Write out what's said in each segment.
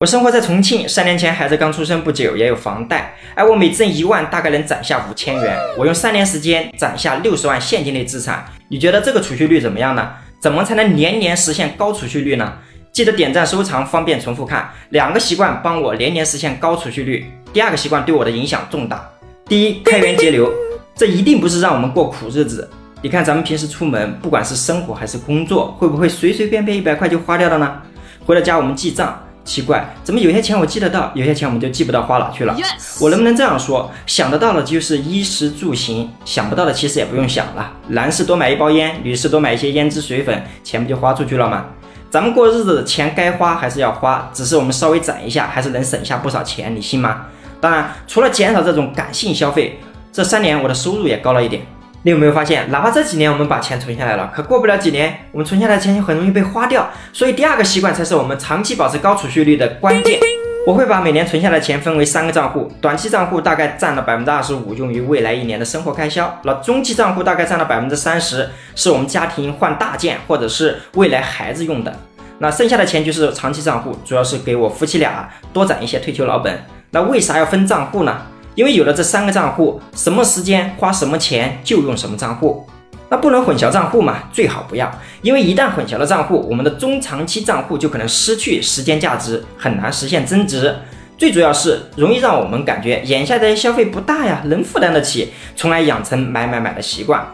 我生活在重庆，三年前孩子刚出生不久，也有房贷。而我每挣一万，大概能攒下五千元。我用三年时间攒下六十万现金类资产。你觉得这个储蓄率怎么样呢？怎么才能年年实现高储蓄率呢？记得点赞收藏，方便重复看。两个习惯帮我年年实现高储蓄率。第二个习惯对我的影响重大。第一，开源节流，这一定不是让我们过苦日子。你看咱们平时出门，不管是生活还是工作，会不会随随便便一百块就花掉了呢？回到家我们记账。奇怪，怎么有些钱我记得到，有些钱我们就记不到花哪去了？我能不能这样说？想得到的就是衣食住行，想不到的其实也不用想了。男士多买一包烟，女士多买一些胭脂水粉，钱不就花出去了吗？咱们过日子，钱该花还是要花，只是我们稍微攒一下，还是能省下不少钱，你信吗？当然，除了减少这种感性消费，这三年我的收入也高了一点。你有没有发现，哪怕这几年我们把钱存下来了，可过不了几年，我们存下来的钱就很容易被花掉。所以第二个习惯才是我们长期保持高储蓄率的关键。我会把每年存下的钱分为三个账户，短期账户大概占了百分之二十五，用于未来一年的生活开销；那中期账户大概占了百分之三十，是我们家庭换大件或者是未来孩子用的。那剩下的钱就是长期账户，主要是给我夫妻俩多攒一些退休老本。那为啥要分账户呢？因为有了这三个账户，什么时间花什么钱就用什么账户，那不能混淆账户嘛？最好不要，因为一旦混淆了账户，我们的中长期账户就可能失去时间价值，很难实现增值。最主要是容易让我们感觉眼下的消费不大呀，能负担得起，从而养成买买买的习惯。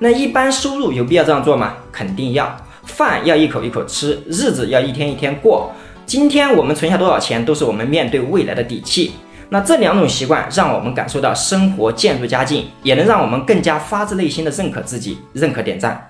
那一般收入有必要这样做吗？肯定要，饭要一口一口吃，日子要一天一天过。今天我们存下多少钱，都是我们面对未来的底气。那这两种习惯让我们感受到生活渐入佳境，也能让我们更加发自内心的认可自己，认可点赞。